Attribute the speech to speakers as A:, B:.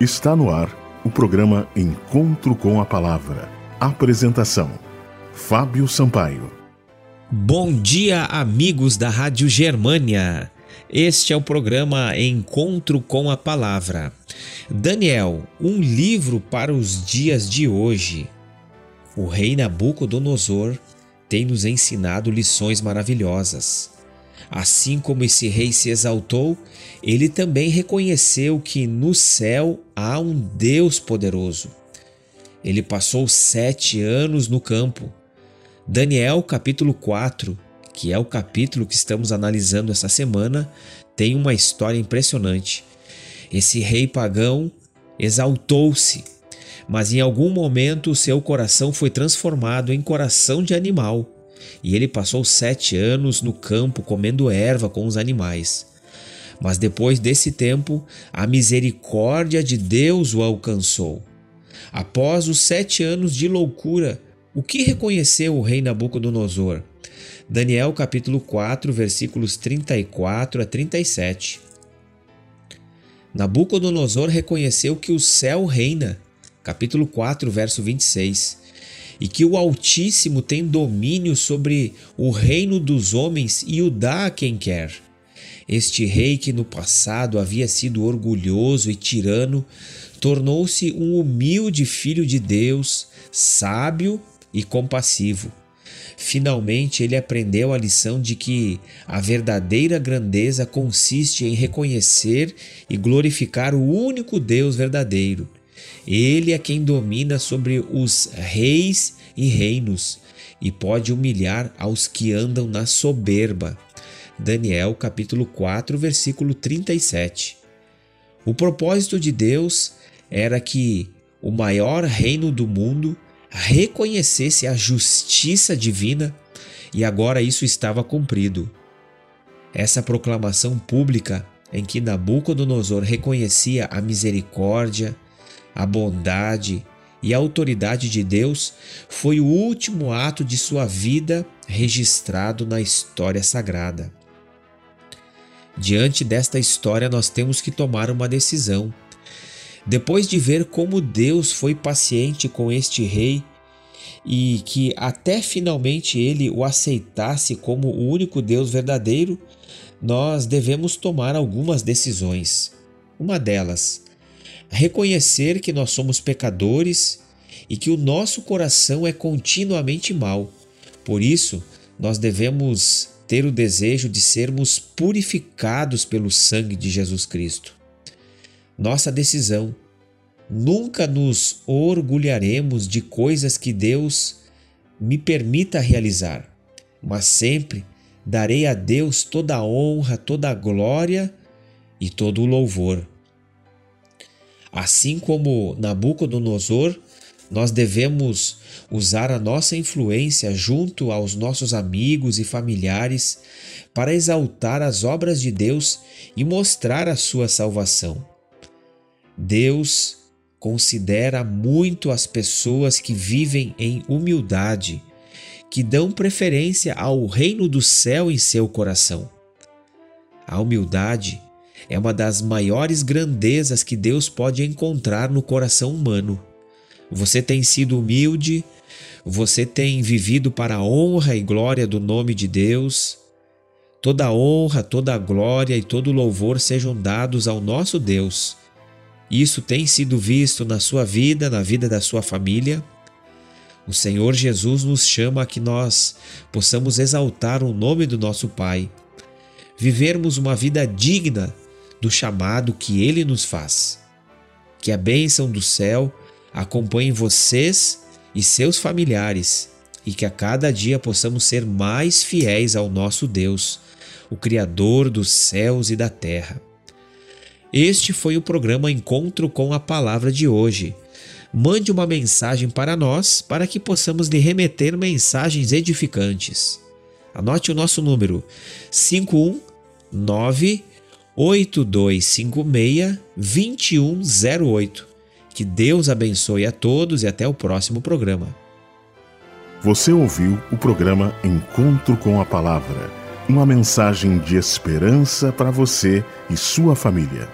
A: Está no ar o programa Encontro com a Palavra. Apresentação: Fábio Sampaio.
B: Bom dia, amigos da Rádio Germânia. Este é o programa Encontro com a Palavra. Daniel, um livro para os dias de hoje. O rei Nabucodonosor tem nos ensinado lições maravilhosas. Assim como esse rei se exaltou, ele também reconheceu que no céu há um Deus poderoso. Ele passou sete anos no campo. Daniel, capítulo 4, que é o capítulo que estamos analisando essa semana, tem uma história impressionante. Esse rei pagão exaltou-se, mas em algum momento seu coração foi transformado em coração de animal e ele passou sete anos no campo comendo erva com os animais. Mas depois desse tempo, a misericórdia de Deus o alcançou. Após os sete anos de loucura, o que reconheceu o rei Nabucodonosor? Daniel capítulo 4, versículos 34 a 37. Nabucodonosor reconheceu que o céu reina. Capítulo 4, verso 26 e que o Altíssimo tem domínio sobre o reino dos homens e o dá a quem quer. Este rei, que no passado havia sido orgulhoso e tirano, tornou-se um humilde filho de Deus, sábio e compassivo. Finalmente ele aprendeu a lição de que a verdadeira grandeza consiste em reconhecer e glorificar o único Deus verdadeiro ele é quem domina sobre os reis e reinos e pode humilhar aos que andam na soberba. Daniel capítulo 4, versículo 37. O propósito de Deus era que o maior reino do mundo reconhecesse a justiça divina e agora isso estava cumprido. Essa proclamação pública em que Nabucodonosor reconhecia a misericórdia, a bondade e a autoridade de Deus foi o último ato de sua vida registrado na história sagrada. Diante desta história, nós temos que tomar uma decisão. Depois de ver como Deus foi paciente com este rei e que até finalmente ele o aceitasse como o único Deus verdadeiro, nós devemos tomar algumas decisões. Uma delas, reconhecer que nós somos pecadores e que o nosso coração é continuamente mau. Por isso, nós devemos ter o desejo de sermos purificados pelo sangue de Jesus Cristo. Nossa decisão. Nunca nos orgulharemos de coisas que Deus me permita realizar, mas sempre darei a Deus toda a honra, toda a glória e todo o louvor. Assim como Nabucodonosor, nós devemos usar a nossa influência junto aos nossos amigos e familiares para exaltar as obras de Deus e mostrar a sua salvação. Deus considera muito as pessoas que vivem em humildade, que dão preferência ao reino do céu em seu coração. A humildade é uma das maiores grandezas que Deus pode encontrar no coração humano. Você tem sido humilde, você tem vivido para a honra e glória do nome de Deus. Toda honra, toda glória e todo louvor sejam dados ao nosso Deus. Isso tem sido visto na sua vida, na vida da sua família. O Senhor Jesus nos chama a que nós possamos exaltar o nome do nosso Pai, vivermos uma vida digna do chamado que ele nos faz. Que a bênção do céu acompanhe vocês e seus familiares e que a cada dia possamos ser mais fiéis ao nosso Deus, o Criador dos céus e da terra. Este foi o programa Encontro com a Palavra de hoje. Mande uma mensagem para nós para que possamos lhe remeter mensagens edificantes. Anote o nosso número 519 8256 2108. Que Deus abençoe a todos e até o próximo programa.
A: Você ouviu o programa Encontro com a Palavra uma mensagem de esperança para você e sua família.